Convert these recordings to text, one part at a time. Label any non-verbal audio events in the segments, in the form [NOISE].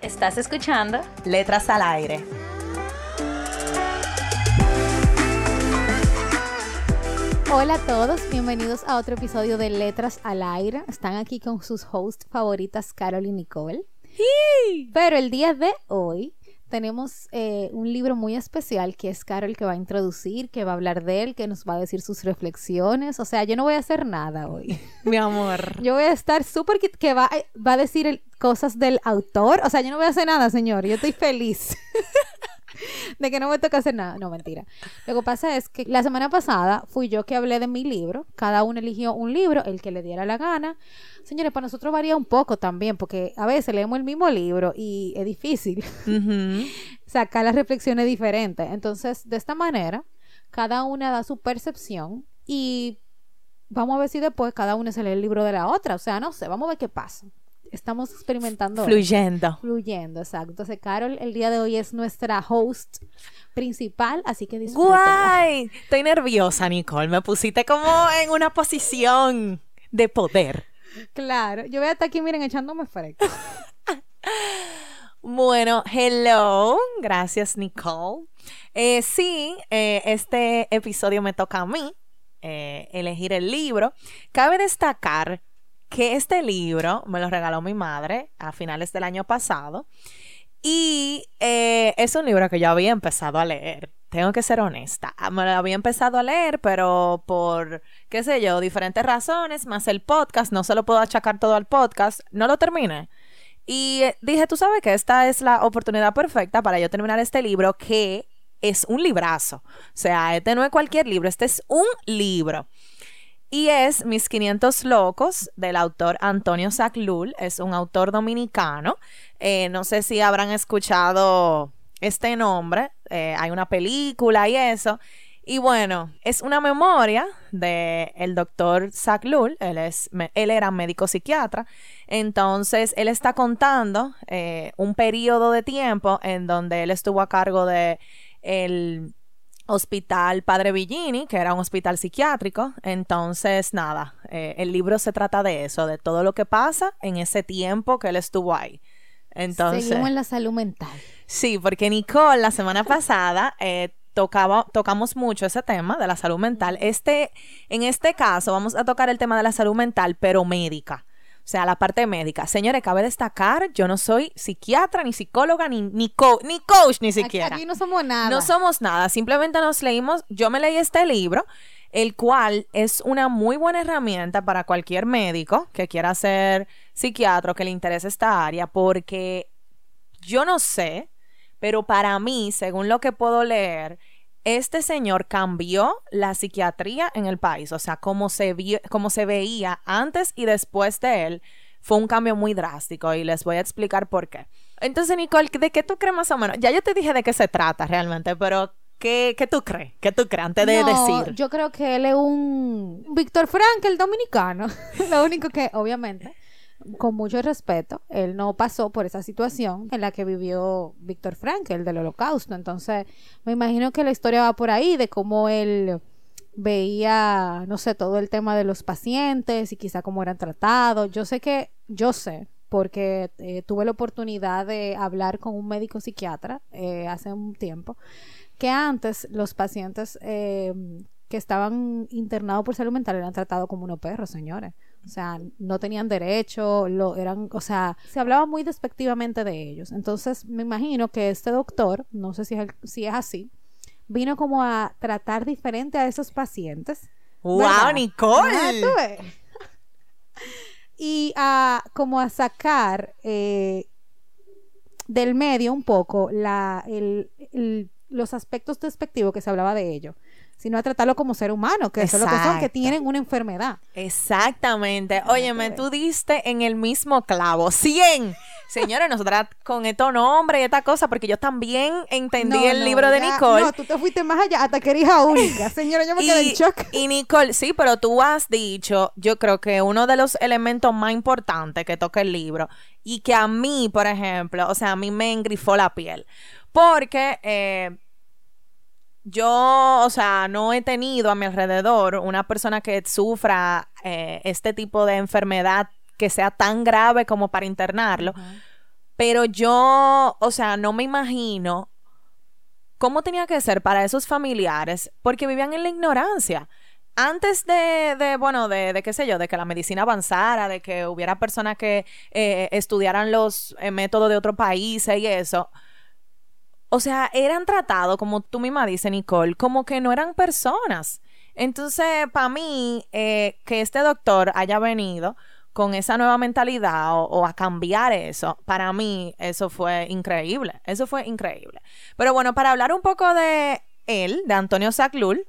¿Estás escuchando? Letras al aire. Hola a todos, bienvenidos a otro episodio de Letras al Aire. Están aquí con sus hosts favoritas, Carol y Nicole. Pero el día de hoy tenemos eh, un libro muy especial que es Carol que va a introducir, que va a hablar de él, que nos va a decir sus reflexiones. O sea, yo no voy a hacer nada hoy. [LAUGHS] Mi amor. Yo voy a estar súper que va, va a decir cosas del autor. O sea, yo no voy a hacer nada, señor. Yo estoy feliz. [LAUGHS] [LAUGHS] de que no me toca hacer nada. No, mentira. Lo que pasa es que la semana pasada fui yo que hablé de mi libro. Cada uno eligió un libro, el que le diera la gana. Señores, para nosotros varía un poco también, porque a veces leemos el mismo libro y es difícil [LAUGHS] sacar las reflexiones diferentes. Entonces, de esta manera, cada una da su percepción y vamos a ver si después cada una se lee el libro de la otra. O sea, no sé, vamos a ver qué pasa estamos experimentando. Fluyendo. Fluyendo, exacto. Entonces, Carol, el día de hoy es nuestra host principal, así que disfrútenla. ¡Guay! Estoy nerviosa, Nicole. Me pusiste como en una posición de poder. Claro. Yo voy hasta aquí, miren, echándome fresco. [LAUGHS] bueno, hello. Gracias, Nicole. Eh, sí, eh, este episodio me toca a mí. Eh, elegir el libro. Cabe destacar que este libro me lo regaló mi madre a finales del año pasado y eh, es un libro que yo había empezado a leer. Tengo que ser honesta. Ah, me lo había empezado a leer, pero por, qué sé yo, diferentes razones, más el podcast, no se lo puedo achacar todo al podcast, no lo terminé. Y eh, dije, tú sabes que esta es la oportunidad perfecta para yo terminar este libro que es un librazo. O sea, este no es cualquier libro, este es un libro. Y es Mis 500 Locos del autor Antonio Saclul. Es un autor dominicano. Eh, no sé si habrán escuchado este nombre. Eh, hay una película y eso. Y bueno, es una memoria del el doctor Saclul. Él, él era médico psiquiatra. Entonces, él está contando eh, un periodo de tiempo en donde él estuvo a cargo de el Hospital Padre Villini, que era un hospital psiquiátrico. Entonces, nada, eh, el libro se trata de eso, de todo lo que pasa en ese tiempo que él estuvo ahí. Entonces, Seguimos en la salud mental. Sí, porque Nicole la semana pasada eh, tocaba, tocamos mucho ese tema de la salud mental. Este, en este caso, vamos a tocar el tema de la salud mental, pero médica. O sea, la parte médica. Señores, cabe destacar, yo no soy psiquiatra, ni psicóloga, ni, ni, ni coach, ni siquiera. Aquí, no somos nada. No somos nada. Simplemente nos leímos, yo me leí este libro, el cual es una muy buena herramienta para cualquier médico que quiera ser psiquiatra o que le interese esta área, porque yo no sé, pero para mí, según lo que puedo leer, este señor cambió la psiquiatría en el país, o sea, como se, se veía antes y después de él, fue un cambio muy drástico y les voy a explicar por qué. Entonces, Nicole, ¿de qué tú crees más o menos? Ya yo te dije de qué se trata realmente, pero ¿qué, qué tú crees? ¿Qué tú crees antes de decir? Yo creo que él es un Víctor Frank, el dominicano. [LAUGHS] Lo único que, obviamente, con mucho respeto, él no pasó por esa situación en la que vivió Víctor el del holocausto. Entonces, me imagino que la historia va por ahí, de cómo él veía, no sé, todo el tema de los pacientes y quizá cómo eran tratados. Yo sé que, yo sé, porque eh, tuve la oportunidad de hablar con un médico psiquiatra eh, hace un tiempo, que antes los pacientes eh, que estaban internados por salud mental eran tratados como unos perros, señores. O sea, no tenían derecho, lo eran, o sea, se hablaba muy despectivamente de ellos. Entonces, me imagino que este doctor, no sé si es, si es así, vino como a tratar diferente a esos pacientes. ¡Wow, Nicole! y a como a sacar eh, del medio un poco la, los aspectos despectivos que se hablaba de ellos sino a tratarlo como ser humano, que eso es lo que son, que tienen una enfermedad. Exactamente. Óyeme, tú diste en el mismo clavo. 100, Señores, nosotras con estos nombres y esta cosa, porque yo también entendí No, el no, libro de ya- Nicole. No, tú te fuiste más allá hasta que eres única. [LAUGHS] Señora, yo me quedé en shock. y Nicole, sí, pero tú has dicho, yo creo que uno de los elementos más importantes que toca el libro y que a mí, por ejemplo, o sea, a mí me engrifó la piel. Porque eh, yo, o sea, no he tenido a mi alrededor una persona que sufra eh, este tipo de enfermedad que sea tan grave como para internarlo. Pero yo, o sea, no me imagino cómo tenía que ser para esos familiares, porque vivían en la ignorancia. Antes de, de, bueno, de, de qué sé yo, de que la medicina avanzara, de que hubiera personas que eh, estudiaran los eh, métodos de otros países y eso. O sea, eran tratados, como tú misma dices, Nicole, como que no eran personas. Entonces, para mí, eh, que este doctor haya venido con esa nueva mentalidad o, o a cambiar eso, para mí eso fue increíble. Eso fue increíble. Pero bueno, para hablar un poco de él, de Antonio Saclul,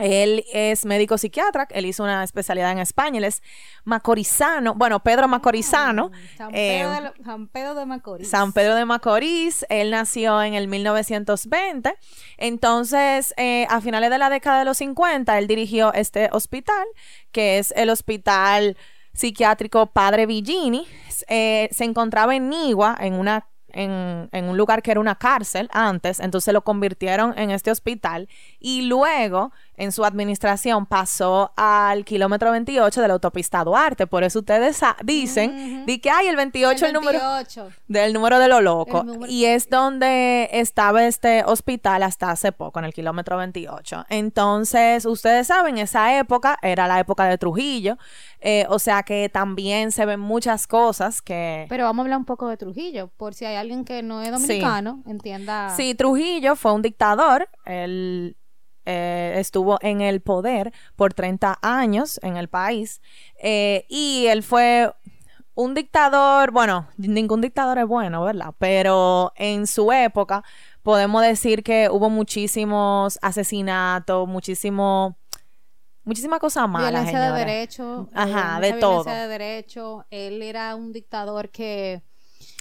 él es médico psiquiatra, él hizo una especialidad en España, él es macorizano, bueno, Pedro Macorizano. San eh, Pedro, de, lo- San Pedro de Macorís. San Pedro de Macorís, él nació en el 1920, entonces eh, a finales de la década de los 50 él dirigió este hospital, que es el Hospital Psiquiátrico Padre Villini, Eh, se encontraba en Nigua, en una en, en un lugar que era una cárcel antes, entonces lo convirtieron en este hospital y luego en su administración pasó al kilómetro 28 de la autopista Duarte, por eso ustedes dicen, di que hay el 28 el, número 28. del número de lo loco. Número- Y es donde estaba este hospital hasta hace poco, en el kilómetro 28. Entonces, ustedes saben, esa época era la época de Trujillo. eh, o sea que también se ven muchas cosas que... Pero vamos a hablar un poco de Trujillo, por si hay alguien que no es dominicano, entienda. Sí, Trujillo fue un dictador. Él eh, estuvo en el poder por 30 años en el país. eh, y él fue un dictador, bueno, ningún dictador es bueno, ¿verdad? Pero en su época podemos decir que hubo muchísimos asesinatos, muchísimo, muchísima cosa mala, violencia de señores. derecho. Ajá, de violencia todo. de derecho. Él era un dictador que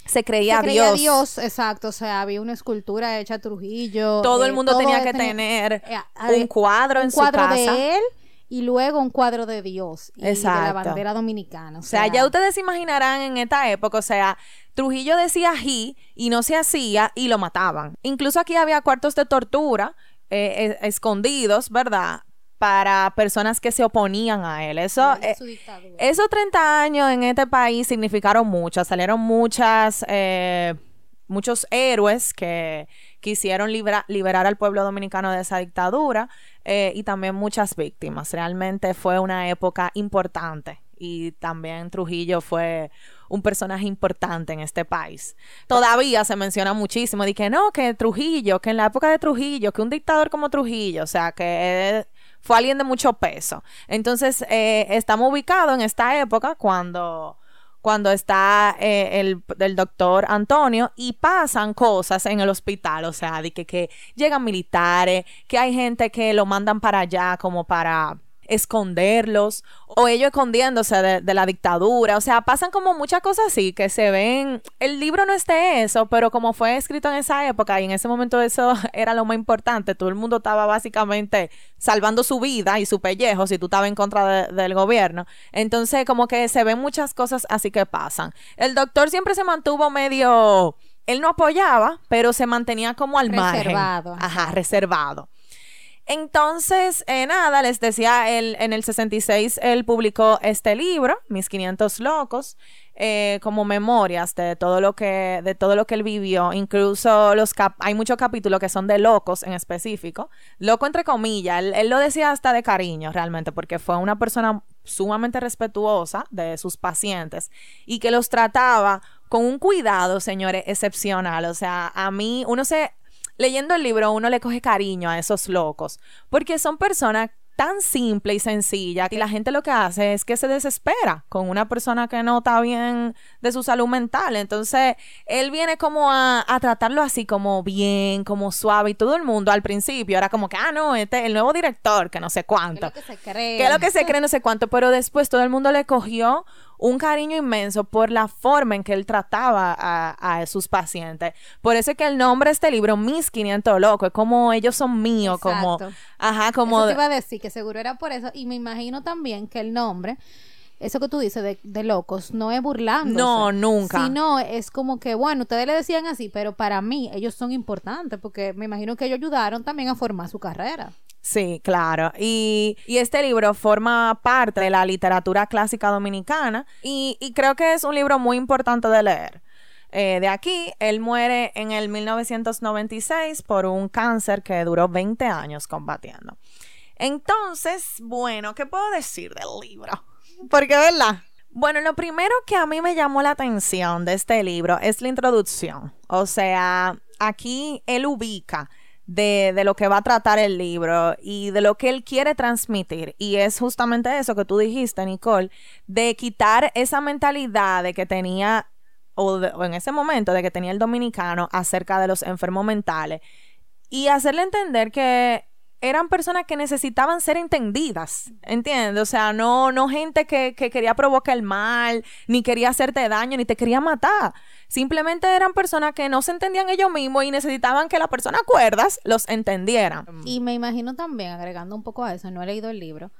Se creía, se creía Dios. Dios, exacto. O sea, había una escultura hecha a Trujillo. Todo el eh, mundo todo tenía que tener eh, un cuadro en un su cuadro casa. de él y luego un cuadro de Dios y de la Exacto. bandera dominicana. O O sea, ya ustedes se imaginarán en esta época, o sea, Trujillo decía he y no se hacía y lo mataban. Incluso aquí había cuartos de tortura eh, eh, escondidos, ¿verdad? Para personas que se oponían a él. Eso, eh, esos 30 años en este país significaron mucho. Salieron muchas, eh, muchos héroes que quisieron libra- liberar al pueblo dominicano de esa dictadura eh, y también muchas víctimas. Realmente fue una época importante y también Trujillo fue un personaje importante en este país. Todavía se menciona muchísimo de que no, que Trujillo, que en la época de Trujillo, que un dictador como Trujillo, o sea, que fue alguien de mucho peso. Entonces, eh, estamos ubicados en esta época cuando cuando está eh, el, doctor Antonio y pasan cosas en el hospital, o sea, de que, que llegan militares, que hay gente que lo mandan para allá como para esconderlos o ellos escondiéndose de, de la dictadura, o sea, pasan como muchas cosas así que se ven, el libro no es de eso, pero como fue escrito en esa época y en ese momento eso [LAUGHS] era lo más importante, todo el mundo estaba básicamente salvando su vida y su pellejo si tú estabas en contra de- del gobierno, entonces como que se ven muchas cosas así que pasan. El doctor siempre se mantuvo medio, él no apoyaba, pero se mantenía como al margen. Reservado. Ajá, reservado. Entonces, eh, nada, les decía, él, en el 66 él publicó este libro, Mis 500 Locos, eh, como memorias de todo lo que, de todo lo que él vivió. Incluso los cap- hay muchos capítulos que son de locos en específico. Loco entre comillas, él, él lo decía hasta de cariño realmente, porque fue una persona sumamente respetuosa de sus pacientes y que los trataba con un cuidado, señores, excepcional. O sea, a mí uno se leyendo el libro uno le coge cariño a esos locos, porque son personas tan simples y sencillas y la gente lo que hace es que se desespera con una persona que no está bien de su salud mental. Entonces, él viene como a, a tratarlo así como bien, como suave y todo el mundo al principio era como que, ah, no, este el nuevo director, que no sé ¿Qué es cuánto. lo que se cree? ¿Qué es lo que se cree? No sé cuánto, pero después todo el mundo le cogió un cariño inmenso por la forma en que él trataba a, a sus pacientes. Por eso es que el nombre de este libro, Mis 500 Locos, es como ellos son míos, como... Ajá, como... Eso te iba a decir que seguro era por eso. Y me imagino también que el nombre, eso que tú dices de, de locos, no es burlándose. No, nunca. Sino es como que, bueno, ustedes le decían así, pero para mí ellos son importantes porque me imagino que ellos ayudaron también a formar su carrera. Sí, claro. Y, y este libro forma parte de la literatura clásica dominicana y, y creo que es un libro muy importante de leer. Eh, de aquí, él muere en el 1996 por un cáncer que duró 20 años combatiendo. Entonces, bueno, ¿qué puedo decir del libro? Porque, ¿verdad? Bueno, lo primero que a mí me llamó la atención de este libro es la introducción. O sea, aquí él ubica de, de, lo que va a tratar el libro y de lo que él quiere transmitir. Y es justamente eso que tú dijiste, Nicole, de quitar esa mentalidad de que tenía, o, de, o en ese momento, de que tenía el dominicano acerca de los enfermos mentales y hacerle entender que eran personas que necesitaban ser entendidas, ¿entiendes? O sea, no, no gente que, que, quería provocar el mal, ni quería hacerte daño, ni te quería matar. Simplemente eran personas que no se entendían ellos mismos y necesitaban que las personas cuerdas los entendieran. Y me imagino también, agregando un poco a eso, no he leído el libro,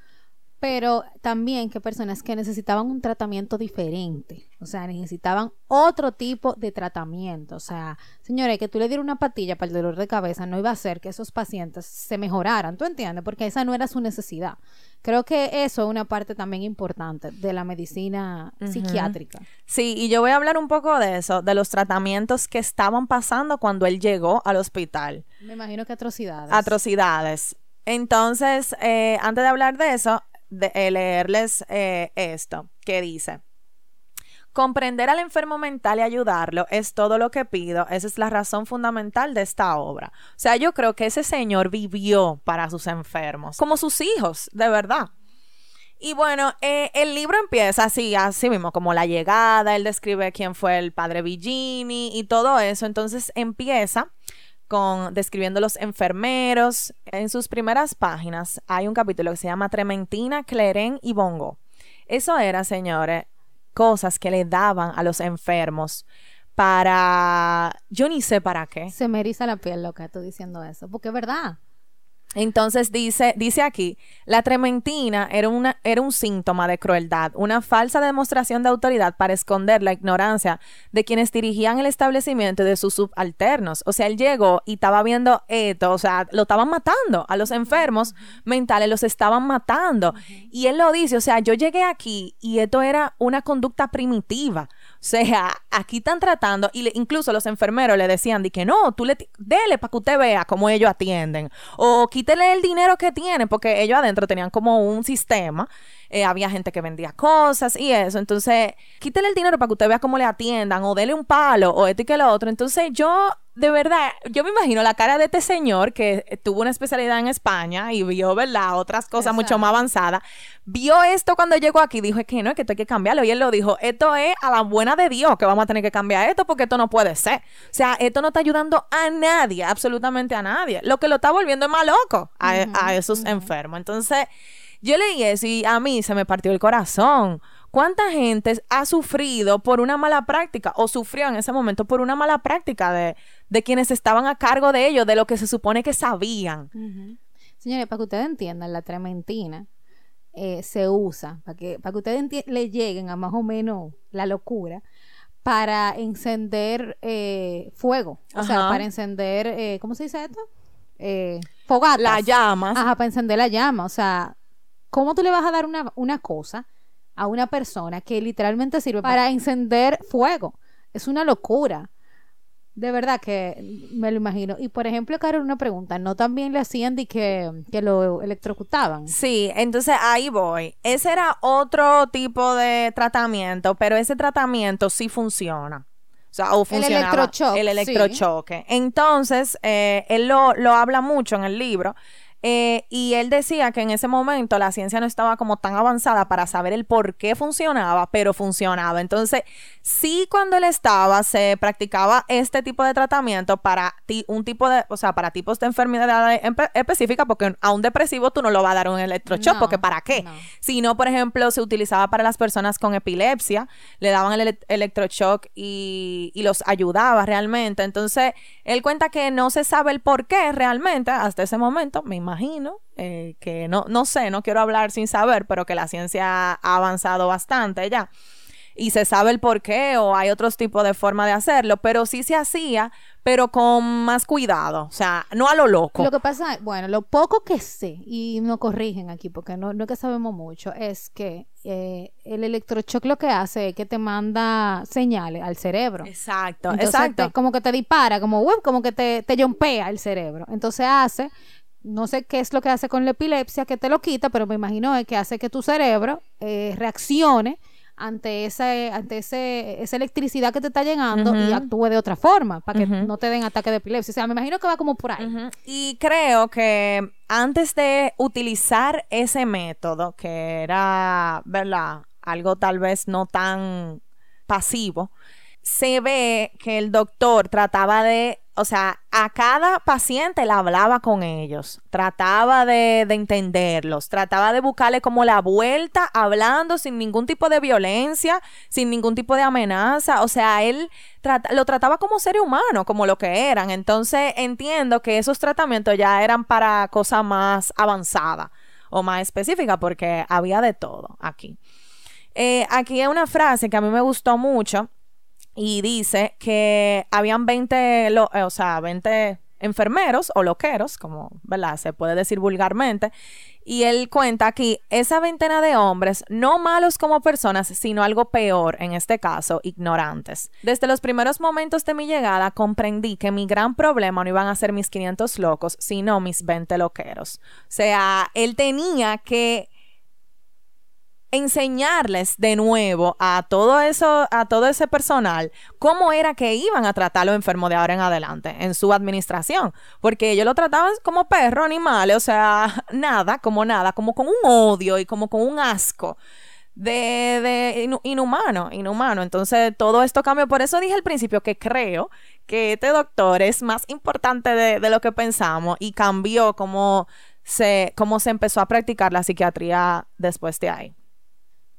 pero también que personas que necesitaban un tratamiento diferente, o sea, necesitaban otro tipo de tratamiento, o sea, señores, que tú le dieras una patilla para el dolor de cabeza no iba a hacer que esos pacientes se mejoraran, ¿tú entiendes? Porque esa no era su necesidad. Creo que eso es una parte también importante de la medicina uh -huh. psiquiátrica. Sí, y yo voy a hablar un poco de eso, de los tratamientos que estaban pasando cuando él llegó al hospital. Me imagino que atrocidades. Atrocidades. Entonces, eh, antes de hablar de eso, de eh, leerles eh, esto que dice. Comprender al enfermo mental y ayudarlo es todo lo que pido. Esa es la razón fundamental de esta obra. O sea, yo creo que ese señor vivió para sus enfermos, como sus hijos, de verdad. Y bueno, eh, el libro empieza así, así mismo, como la llegada, él describe quién fue el padre Villini y todo eso. Entonces empieza con describiendo los enfermeros. En sus primeras páginas hay un capítulo que se llama Trementina, Clerén y Bongo. Eso era, señores, cosas que le daban a los enfermos para... Yo ni sé para qué. Se me eriza la piel, loca, tú diciendo eso, porque es verdad. Entonces dice, dice aquí, la trementina era, una, era un síntoma de crueldad, una falsa demostración de autoridad para esconder la ignorancia de quienes dirigían el establecimiento de sus subalternos. O sea, él llegó y estaba viendo esto, o sea, lo estaban matando, a los enfermos mentales los estaban matando. Y él lo dice, o sea, yo llegué aquí y esto era una conducta primitiva. Sea, aquí están tratando, y le, incluso los enfermeros le decían de que no, tú le dele para que usted vea cómo ellos atienden. O quítele el dinero que tienen, porque ellos adentro tenían como un sistema. Eh, había gente que vendía cosas y eso. Entonces, quítele el dinero para que usted vea cómo le atiendan, o dele un palo, o esto y que lo otro. Entonces, yo de verdad, yo me imagino la cara de este señor que tuvo una especialidad en España y vio, ¿verdad? Otras cosas Exacto. mucho más avanzadas. Vio esto cuando llegó aquí, dijo, es que no, es que esto hay que cambiarlo. Y él lo dijo, esto es a la buena de Dios que vamos a tener que cambiar esto porque esto no puede ser. O sea, esto no está ayudando a nadie, absolutamente a nadie. Lo que lo está volviendo es más loco a, uh -huh, a esos uh -huh. enfermos. Entonces, yo leí eso y a mí se me partió el corazón. ¿Cuánta gente ha sufrido por una mala práctica o sufrió en ese momento por una mala práctica de, de quienes estaban a cargo de ellos, de lo que se supone que sabían? Uh -huh. Señores, para que ustedes entiendan, la trementina eh, se usa, para que, para que ustedes le lleguen a más o menos la locura, para encender eh, fuego. O Ajá. sea, para encender, eh, ¿cómo se dice esto? Eh, fogatas. Las llamas. Ajá, para encender la llama. O sea, ¿cómo tú le vas a dar una, una cosa? a una persona que literalmente sirve para encender fuego. Es una locura. De verdad que me lo imagino. Y por ejemplo, Carol, una pregunta. ¿No también le hacían de que, que lo electrocutaban? Sí, entonces ahí voy. Ese era otro tipo de tratamiento, pero ese tratamiento sí funciona. O sea, o funcionaba. El electrochoque. El electrochoque. Sí. Entonces, eh, él lo, lo habla mucho en el libro Eh, y él decía que en ese momento la ciencia no estaba como tan avanzada para saber el por qué funcionaba, pero funcionaba. Entonces, sí cuando él estaba, se practicaba este tipo de tratamiento para ti- un tipo de, o sea, para tipos de enfermedades específicas, porque a un depresivo tú no lo vas a dar un electroshock, No, porque ¿para qué? no. sino por ejemplo se utilizaba para las personas con epilepsia, le daban el ele- electroshock y, y los ayudaba realmente. Entonces, él cuenta que no se sabe el por qué realmente hasta ese momento, me imagino, eh, que no, no sé, no quiero hablar sin saber, pero que la ciencia ha avanzado bastante ya. Y se sabe el por qué o hay otros tipos de forma de hacerlo, pero sí se hacía, pero con más cuidado, o sea, no a lo loco. Lo que pasa, bueno, lo poco que sé, y nos corrigen aquí porque no, no es que sabemos mucho, es que eh, el electroshock lo que hace es que te manda señales al cerebro. Exacto, Entonces, exacto. te- como que te dispara, como, "Uy", como que te, te yompea el cerebro. Entonces hace, no sé qué es lo que hace con la epilepsia, que te lo quita, pero me imagino es que hace que tu cerebro eh, reaccione ante ese, ante ese, esa electricidad que te está llegando y actúe de otra forma, para que no te den ataque de epilepsia. O sea, me imagino que va como por ahí. Y creo que antes de utilizar ese método, que era, ¿verdad? Algo tal vez no tan pasivo, se ve que el doctor trataba de, o sea, a cada paciente le hablaba con ellos, trataba de, de entenderlos, trataba de buscarle como la vuelta, hablando sin ningún tipo de violencia, sin ningún tipo de amenaza, o sea, él lo trataba como ser humano, como lo que eran. Entonces entiendo que esos tratamientos ya eran para cosas más avanzadas o más específicas, porque había de todo aquí. Eh, aquí hay una frase que a mí me gustó mucho y dice que habían 20, lo- eh, o sea, 20 enfermeros o loqueros, como, ¿verdad? Se puede decir vulgarmente. Y él cuenta aquí, esa veintena de hombres, no malos como personas, sino algo peor, en este caso, ignorantes. Desde los primeros momentos de mi llegada comprendí que mi gran problema no iban a ser mis 500 locos, sino mis 20 loqueros. O sea, él tenía que enseñarles de nuevo a todo eso, a todo ese personal, cómo era que iban a tratar a los enfermos de ahora en adelante en su administración, porque ellos lo trataban como perros, animales, o sea, [LAUGHS] nada, como nada, como con un odio y como con un asco de, inhumano, inhumano. Entonces, todo esto cambió. Por eso dije al principio que creo que este doctor es más importante de, de lo que pensamos y cambió cómo se, cómo se empezó a practicar la psiquiatría después de ahí.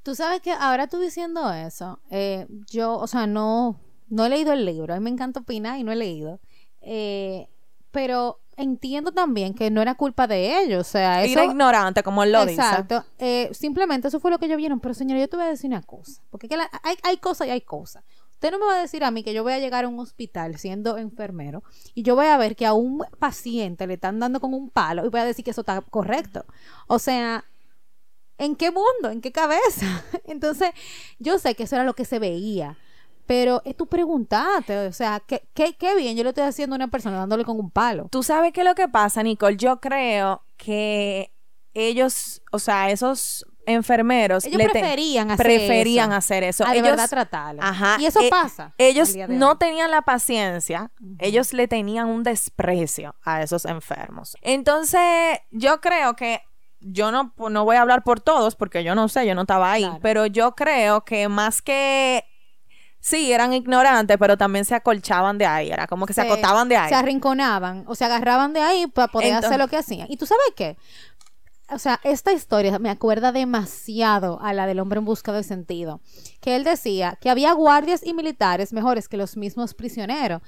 Tú sabes que ahora tú diciendo eso, eh, yo, o sea, no, no he leído el libro, a mí me encanta opinar y no he leído, eh, pero entiendo también que no era culpa de ellos, o sea, eso... Era ignorante, como él lo dice. Exacto, eh, simplemente eso fue lo que ellos vieron, pero señor, yo te voy a decir una cosa, porque es que la- hay, hay cosas y hay cosas. Usted no me va a decir a mí que yo voy a llegar a un hospital siendo enfermero y yo voy a ver que a un paciente le están dando con un palo y voy a decir que eso está correcto. O sea, ¿en qué mundo? ¿En qué cabeza? [LAUGHS] Entonces, yo sé que eso era lo que se veía. Pero es tu preguntarte, o sea, ¿qué, qué, qué bien yo le estoy haciendo a una persona dándole con un palo. Tú sabes qué es lo que pasa, Nicole. Yo creo que ellos, o sea, esos enfermeros Ellos le te- preferían hacer preferían eso, hacer eso. a de verdad tratarlo. Ajá. Y eso eh, pasa. Ellos no tenían la paciencia, ellos le tenían un desprecio a esos enfermos. Entonces, yo creo que yo no, no voy a hablar por todos porque yo no sé, yo no estaba ahí, Claro. pero yo creo que más que sí, eran ignorantes, pero también se acolchaban de ahí, era como que se, acotaban de ahí. Se arrinconaban o se agarraban de ahí para poder Entonces- hacer lo que hacían. ¿Y tú sabes qué? O sea, esta historia me acuerda demasiado a la del hombre en busca de sentido. Que él decía que había guardias y militares mejores que los mismos prisioneros.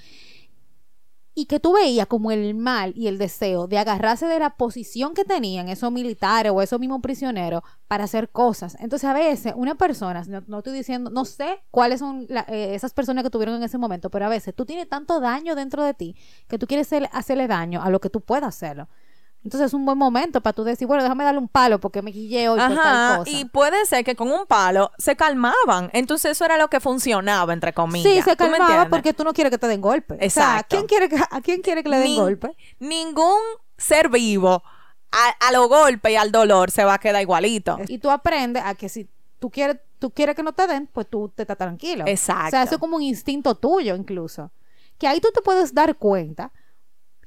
Y que tú veías como el mal y el deseo de agarrarse de la posición que tenían esos militares o esos mismos prisioneros para hacer cosas. Entonces, a veces, una persona, no, no estoy diciendo, no sé cuáles son la- eh, esas personas que tuvieron en ese momento, pero a veces tú tienes tanto daño dentro de ti que tú quieres hacer- hacerle daño a lo que tú puedas hacerlo. Entonces, es un buen momento para tú decir, bueno, déjame darle un palo porque me guillé hoy por tal Ajá, cosa. y puede ser que con un palo se calmaban. Entonces eso era lo que funcionaba, entre comillas. Sí, se ¿Tú me calmaba porque tú no quieres que te den golpe. O sea, ¿a Exacto. quién quiere que, ¿a quién quiere que le den Ni- golpe? Ningún ser vivo a, a los golpes y al dolor se va a quedar igualito. Y tú aprendes a que si tú quieres, tú quieres que no te den, pues tú te estás tranquilo. Exacto. O sea, eso es como un instinto tuyo incluso. Que ahí tú te puedes dar cuenta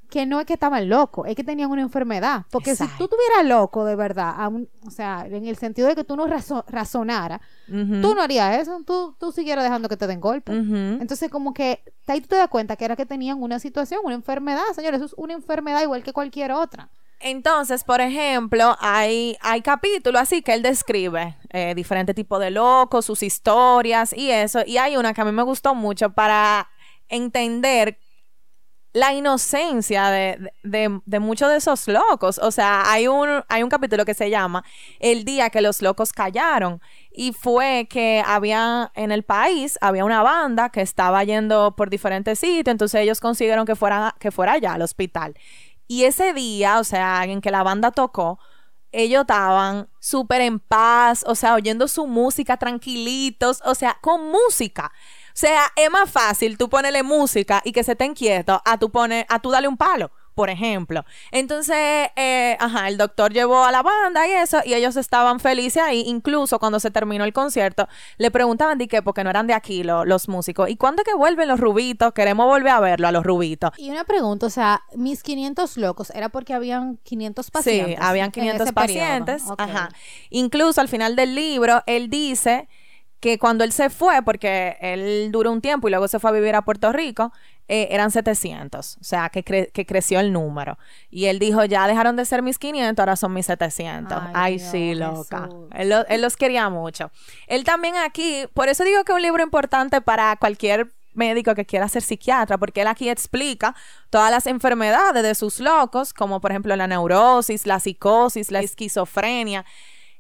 que no es que estaban locos, es que tenían una enfermedad. Porque si tú estuvieras loco de verdad, aún- o sea, en el sentido de que tú no razo- razonaras, tú no harías eso, tú, tú siguieras dejando que te den golpe. Entonces, como que ahí tú te das cuenta que era que tenían una situación, una enfermedad, señores, eso es una enfermedad igual que cualquier otra. Entonces, por ejemplo, hay, hay capítulos así que él describe eh, diferentes tipos de locos, sus historias y eso. Y hay una que a mí me gustó mucho para entender la inocencia de, de- muchos de esos locos. O sea, hay un, hay un capítulo que se llama El día que los locos callaron. Y fue que había en el país, había una banda que estaba yendo por diferentes sitios, entonces ellos consiguieron que, que fuera allá al hospital. Y ese día, o sea, en que la banda tocó, ellos estaban súper en paz, o sea, oyendo su música tranquilitos, o sea, con música. O sea, es más fácil tú ponerle música y que se estén quietos a tú, poner, a tú darle un palo, por ejemplo. Entonces, eh, ajá, el doctor llevó a la banda y eso, y ellos estaban felices ahí. Incluso cuando se terminó el concierto, le preguntaban de qué, porque no eran de aquí lo- los músicos. ¿Y cuándo es que vuelven los rubitos? Queremos volver a verlo a los rubitos. Y una pregunta, o sea, mis 500 locos, ¿era porque habían 500 pacientes? Sí, habían en 500 ese periodo? pacientes. Ajá. Incluso al final del libro, él dice que cuando él se fue, porque él duró un tiempo y luego se fue a vivir a Puerto Rico, eh, eran 700. O sea, que, cre- que creció el número. Y él dijo, ya dejaron de ser mis 500, ahora son mis 700. Ay, Ay, Dios, sí, loca. Él, lo- él los quería mucho. Él también aquí, por eso digo que es un libro importante para cualquier médico que quiera ser psiquiatra, porque él aquí explica todas las enfermedades de sus locos, como por ejemplo la neurosis, la psicosis, la esquizofrenia,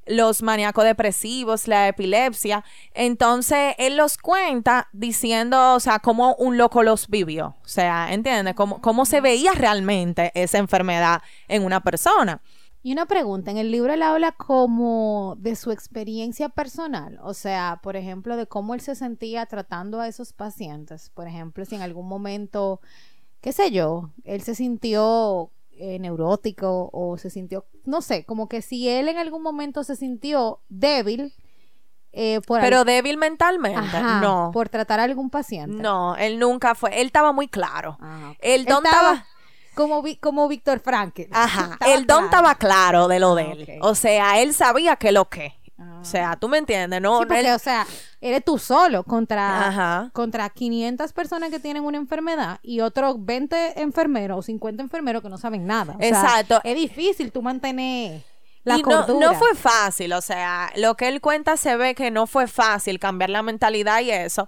los maníacos depresivos, la epilepsia. Entonces, él los cuenta diciendo, o sea, cómo un loco los vivió. O sea, ¿entiendes? Cómo, cómo se veía realmente esa enfermedad en una persona. Y una pregunta, en el libro él habla como de su experiencia personal, o sea, por ejemplo, de cómo él se sentía tratando a esos pacientes. Por ejemplo, si en algún momento, qué sé yo, él se sintió eh, neurótico o se sintió, no sé, como que si él en algún momento se sintió débil eh, por, Pero al- débil mentalmente, Ajá, no. por tratar a algún paciente. No, él nunca fue. Él estaba muy claro. Ah. El Él don estaba estaba. como, Vi- como Víctor Frankel. Ajá, [LAUGHS] el don estaba claro de lo de él. O sea, él sabía que lo que. O sea, tú me entiendes, ¿no? Sí, porque, o sea, eres tú solo contra, Ajá. contra 500 personas que tienen una enfermedad y otros 20 enfermeros o 50 enfermeros que no saben nada. O sea, Exacto. es difícil tú mantener la y no, fue fácil, o sea, lo que él cuenta se ve que no fue fácil cambiar la mentalidad y eso,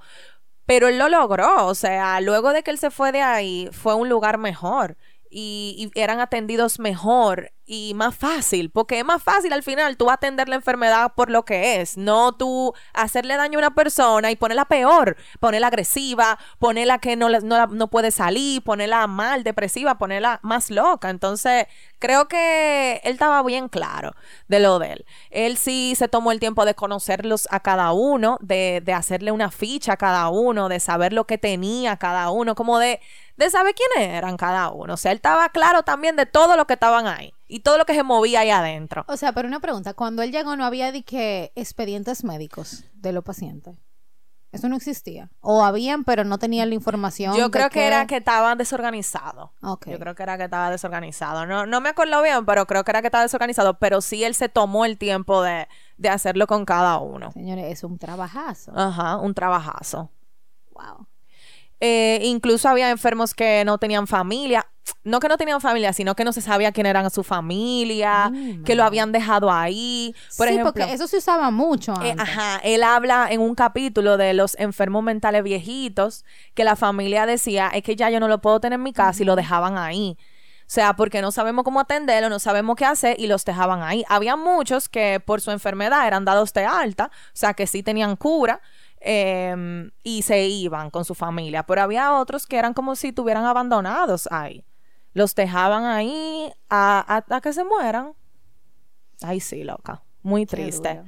pero él lo logró, o sea, luego de que él se fue de ahí, fue un lugar mejor y, y eran atendidos mejor y más fácil, porque es más fácil al final tú atender la enfermedad por lo que es, no tú hacerle daño a una persona y ponerla peor, ponerla agresiva, ponerla que no, no, no puede salir, ponerla mal, depresiva, ponerla más loca. Entonces, creo que él estaba bien claro de lo de él. Él sí se tomó el tiempo de conocerlos a cada uno, de, de hacerle una ficha a cada uno, de saber lo que tenía cada uno, como de, de saber quiénes eran cada uno. O sea, él estaba claro también de todo lo que estaban ahí y todo lo que se movía ahí adentro. O sea, pero una pregunta, cuando él llegó no había de que expedientes médicos de los pacientes. Eso no existía. O habían, pero no tenían la información. Yo creo que era que estaba desorganizado. Ok. Yo creo que era que estaba desorganizado. No, no me acuerdo bien, pero creo que era que estaba desorganizado. Pero sí él se tomó el tiempo de, de hacerlo con cada uno. Señores, es un trabajazo. Ajá, un trabajazo. Wow. Eh, incluso había enfermos que no tenían familia. No que no tenían familia, sino que no se sabía quién eran su familia, que lo habían dejado ahí. Por sí, ejemplo, porque eso se usaba mucho Eh, ajá, él habla en un capítulo de los enfermos mentales viejitos que la familia decía, es que ya yo no lo puedo tener en mi casa y lo dejaban ahí. O sea, porque no sabemos cómo atenderlo, no sabemos qué hacer y los dejaban ahí. Había muchos que por su enfermedad eran dados de alta, o sea, que sí tenían cura em, y se iban con su familia, pero había otros que eran como si estuvieran abandonados ahí. Los dejaban ahí a- hasta que se mueran. Ay, sí, loca. Muy triste.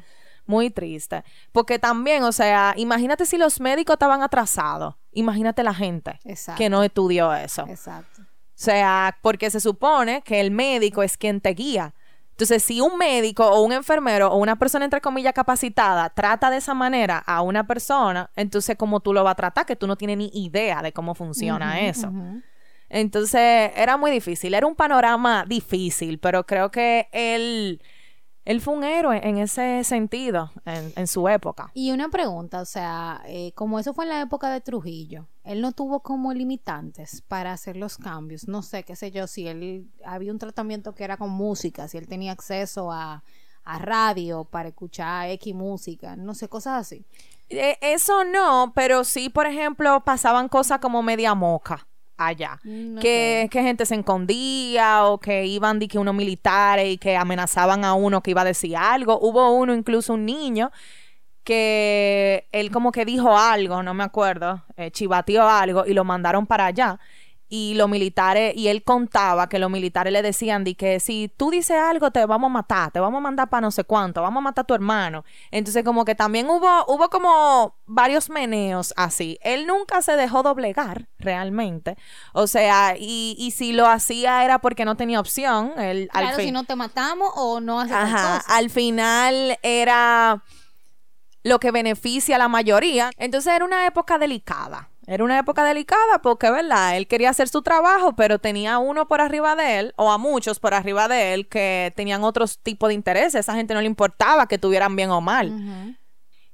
Muy triste. Porque también, o sea, imagínate si los médicos estaban atrasados. Imagínate la gente Exacto. que no estudió eso. Exacto. O sea, porque se supone que el médico es quien te guía. Entonces, si un médico o un enfermero o una persona, entre comillas, capacitada, trata de esa manera a una persona, entonces, ¿cómo tú lo vas a tratar? Que tú no tienes ni idea de cómo funciona eso. Entonces era muy difícil, era un panorama difícil, pero creo que él, él fue un héroe en ese sentido, en, en su época. Y una pregunta, o sea, eh, como eso fue en la época de Trujillo, él no tuvo como limitantes para hacer los cambios. No sé, qué sé yo, si él había un tratamiento que era con música, si él tenía acceso a, a radio para escuchar X música, no sé, cosas así. Eh, eso no, pero sí, por ejemplo, pasaban cosas como media moca allá. Mm, que, que gente se escondía o que iban de que unos militares y que amenazaban a uno que iba a decir algo. Hubo uno, incluso un niño, que él como que dijo algo, no me acuerdo, eh, chivateó algo y lo mandaron para allá. Y los militares, y él contaba que los militares le decían de que si tú dices algo te vamos a matar, te vamos a mandar para no sé cuánto, vamos a matar a tu hermano. Entonces como que también hubo, hubo como varios meneos así. Él nunca se dejó doblegar realmente. O sea, y, y si lo hacía era porque no tenía opción. Él, al Claro, fin- si no te matamos o no haces Ajá, al final era lo que beneficia a la mayoría. Entonces era una época delicada. Era una época delicada porque, ¿verdad? Él quería hacer su trabajo, pero tenía uno por arriba de él, o a muchos por arriba de él, que tenían otros tipos de intereses. A esa gente no le importaba que tuvieran bien o mal.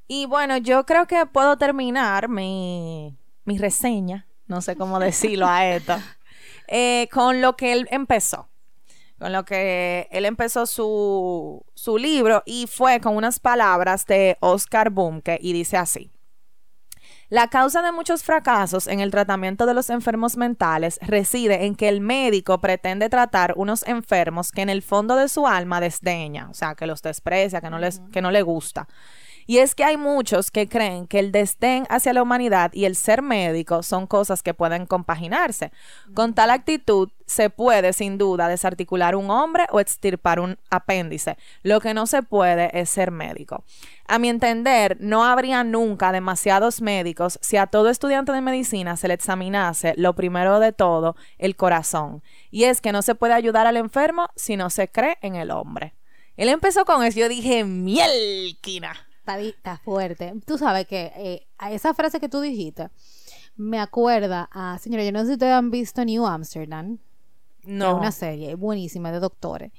Y bueno, yo creo que puedo terminar mi, mi reseña, no sé cómo decirlo a esto, [LAUGHS] eh, con lo que él empezó. Con lo que él empezó su, su libro y fue con unas palabras de Oscar Bumke y dice así. La causa de muchos fracasos en el tratamiento de los enfermos mentales reside en que el médico pretende tratar unos enfermos que en el fondo de su alma desdeña, o sea, que los desprecia, que no, les, que no le gusta. Y es que hay muchos que creen que el desdén hacia la humanidad y el ser médico son cosas que pueden compaginarse. Con tal actitud se puede sin duda desarticular un hombre o extirpar un apéndice. Lo que no se puede es ser médico. A mi entender, no habría nunca demasiados médicos si a todo estudiante de medicina se le examinase, lo primero de todo, el corazón. Y es que no se puede ayudar al enfermo si no se cree en el hombre. Él empezó con eso, yo dije, mielquina. Está, fuerte. Tú sabes que eh, a esa frase que tú dijiste me acuerda a, señora, yo no sé si ustedes han visto New Amsterdam, que es No. una serie buenísima de doctores.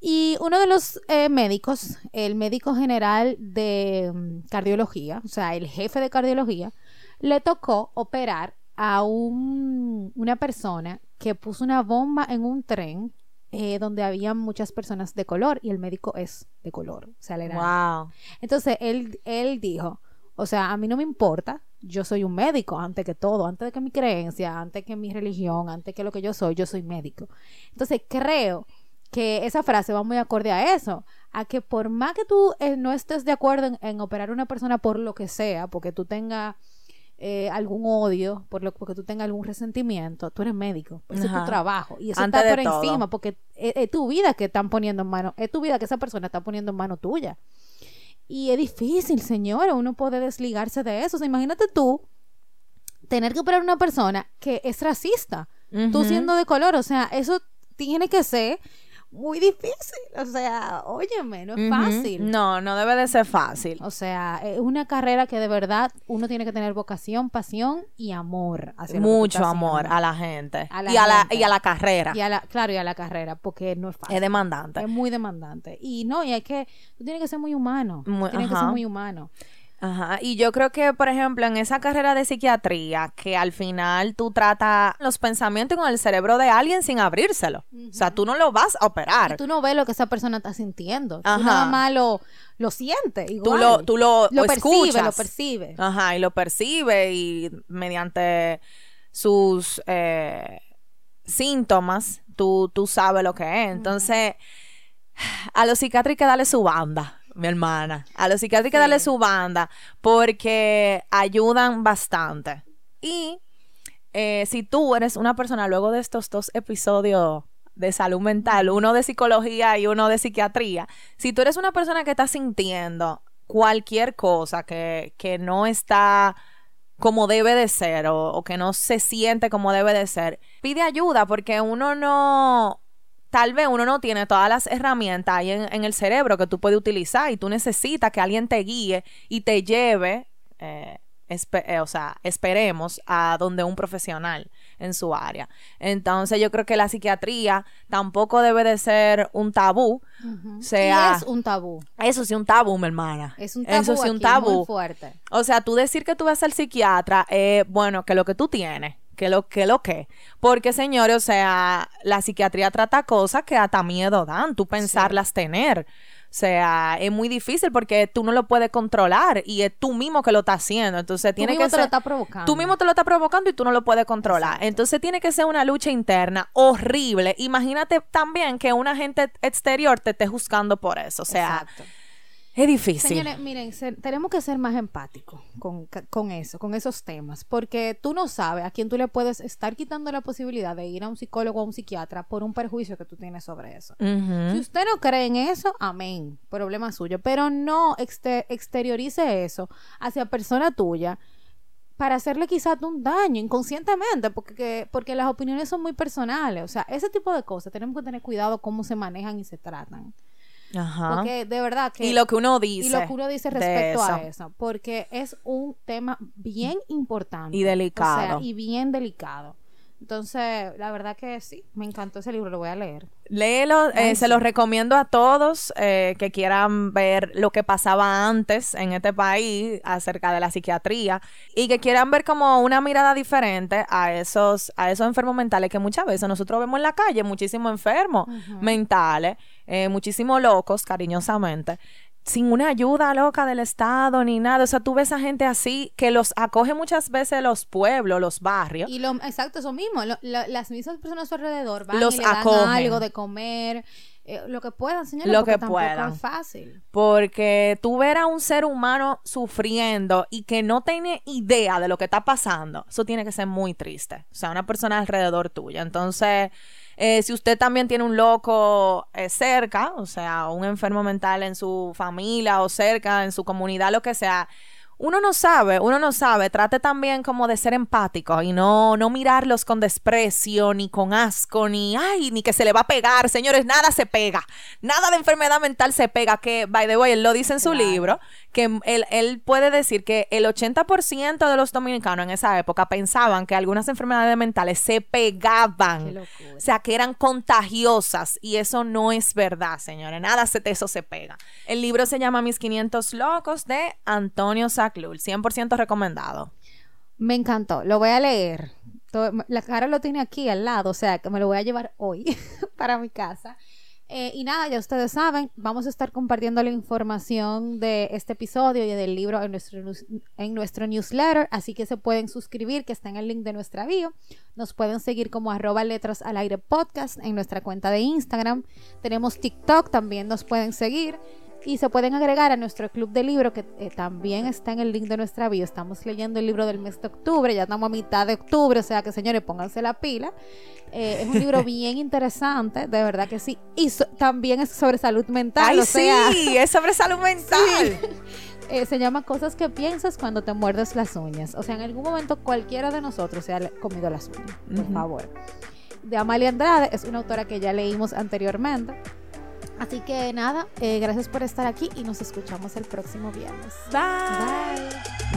Y uno de los eh, médicos, el médico general de mm, cardiología, o sea, el jefe de cardiología, le tocó operar a un- una persona que puso una bomba en un tren eh, donde había muchas personas de color y el médico es de color, o sea, era Wow. entonces él, él dijo, o sea, a mí no me importa, yo soy un médico antes que todo, antes de que mi creencia, antes que mi religión, antes que lo que yo soy, yo soy médico. Entonces creo que esa frase va muy acorde a eso, a que por más que tú eh, no estés de acuerdo en, en operar a una persona por lo que sea, porque tú tengas eh, algún odio, por lo, porque tú tengas algún resentimiento, tú eres médico, ese es tu trabajo y eso Antes está por todo. encima, porque es, es tu vida que están poniendo en mano, es tu vida que esa persona está poniendo en mano tuya. Y es difícil, señora, uno puede desligarse de eso. O sea, imagínate tú tener que operar a una persona que es racista, tú siendo de color, o sea, eso tiene que ser muy difícil. O sea, óyeme, no es fácil. No, no debe de ser fácil. O sea, es una carrera que de verdad uno tiene que tener vocación, pasión y amor. hacia Mucho amor a la gente. A la y, a la, y a la carrera. Y a la, claro, y a la carrera, porque no es fácil. Es demandante. Es muy demandante. Y no, y hay que, tú tienes que ser muy humano. Muy- tienes que ser muy humano. Ajá, y yo creo que, por ejemplo, en esa carrera de psiquiatría, que al final tú tratas los pensamientos con el cerebro de alguien sin abrírselo. O sea, tú no lo vas a operar. Y tú no ves lo que esa persona está sintiendo. Ajá. Tú nada más lo, lo sientes. Tú lo, tú lo, lo o percibe, escuchas. lo percibe. Ajá, y lo percibe y mediante sus eh, síntomas, tú, tú sabes lo que es. Entonces, a los psiquiatras hay que darle su banda, mi hermana. A los psiquiatras hay que Sí. darle su banda porque ayudan bastante. Y eh, si tú eres una persona, luego de estos dos episodios de salud mental, uno de psicología y uno de psiquiatría, si tú eres una persona que está sintiendo cualquier cosa que, que no está como debe de ser o, o que no se siente como debe de ser, pide ayuda porque uno no, tal vez uno no tiene todas las herramientas ahí en, en el cerebro que tú puedes utilizar y tú necesitas que alguien te guíe y te lleve, eh, eh, o sea, esperemos a donde un profesional. en su área. Entonces yo creo que la psiquiatría tampoco debe de ser un tabú. O sea, es un tabú. eso sí un tabú, mi hermana. Es un tabú. Eso sí un tabú. Muy fuerte. O sea, tú decir que tú vas al psiquiatra, eh, bueno, que lo que tú tienes, que lo que lo que. Porque, señores, o sea, la psiquiatría trata cosas que hasta miedo dan, tú pensarlas tener. O sea, es muy difícil porque tú no lo puedes controlar y es tú mismo que lo estás haciendo. Entonces, Tú tiene mismo que te ser... lo estás provocando. Tú mismo te lo estás provocando y tú no lo puedes controlar. Entonces tiene que ser una lucha interna horrible. Imagínate también que una gente exterior te esté juzgando por eso. O sea, Exacto. Es difícil. Señores, miren, ser- tenemos que ser más empáticos con, con eso, con esos temas, porque tú no sabes a quién tú le puedes estar quitando la posibilidad de ir a un psicólogo o a un psiquiatra por un perjuicio que tú tienes sobre eso. Si usted no cree en eso, amén, problema suyo, pero no exte- exteriorice eso hacia persona tuya para hacerle quizás un daño inconscientemente, porque, que- porque las opiniones son muy personales, o sea, ese tipo de cosas tenemos que tener cuidado cómo se manejan y se tratan, Ajá. porque de verdad que y lo que uno dice. y lo que uno dice respecto a eso. eso, porque es un tema bien importante. Y delicado. O sea, y bien delicado. Entonces, la verdad que sí, me encantó ese libro, lo voy a leer. Léelo, eh, se los recomiendo a todos eh, que quieran ver lo que pasaba antes en este país acerca de la psiquiatría y que quieran ver como una mirada diferente a esos, a esos enfermos mentales que muchas veces nosotros vemos en la calle, muchísimos enfermos mentales, eh, muchísimos locos, cariñosamente. Sin una ayuda loca del Estado ni nada. O sea, tú ves a gente así que los acoge muchas veces los pueblos, los barrios. Y lo, exacto, eso mismo, lo- la- las mismas personas a su alrededor van Los y le dan algo de comer, eh, lo que puedan, señores, Lo porque que tampoco puedan. es fácil. Porque tú ver a un ser humano sufriendo y que no tiene idea de lo que está pasando, eso tiene que ser muy triste. O sea, una persona alrededor tuya. Entonces, eh, si usted también tiene un loco eh, cerca, o sea, un enfermo mental en su familia o cerca, en su comunidad, lo que sea, uno no sabe, uno no sabe. Trate también como de ser empático y no, no mirarlos con desprecio, ni con asco, ni ay, ni que se le va a pegar. Señores, nada se pega. Nada de enfermedad mental se pega. Que, by the way, él lo dice en su Claro. libro, que él, él puede decir que el 80% de los dominicanos en esa época pensaban que algunas enfermedades mentales se pegaban. O sea, que eran contagiosas y eso no es verdad, señores. Nada de eso se pega. El libro se llama Mis 500 Locos de Antonio Saclul, 100% recomendado. Me encantó, lo voy a leer. La cara lo tiene aquí al lado, o sea que me lo voy a llevar hoy [LAUGHS] para mi casa. Eh, y nada, ya ustedes saben, vamos a estar compartiendo la información de este episodio y del libro en nuestro, en nuestro newsletter, así que se pueden suscribir, que está en el link de nuestra bio. Nos pueden seguir como arroba letras al aire podcast en nuestra cuenta de Instagram. Tenemos TikTok, también nos pueden seguir. Y se pueden agregar a nuestro club de libro que eh, también está en el link de nuestra bio. Estamos leyendo el libro del mes de octubre, ya estamos a mitad de octubre, o sea que señores, pónganse la pila. Eh, es un libro [LAUGHS] bien interesante, de verdad que sí. Y so- también es sobre salud mental, ¡Ay, o sea, sí! Es sobre salud [LAUGHS] mental. eh, se llama Cosas que piensas cuando te muerdes las uñas. O sea, en algún momento cualquiera de nosotros se ha comido las uñas, por favor. De Amalia Andrade, es una autora que ya leímos anteriormente. Así que nada, eh, gracias por estar aquí y nos escuchamos el próximo viernes. Bye. Bye.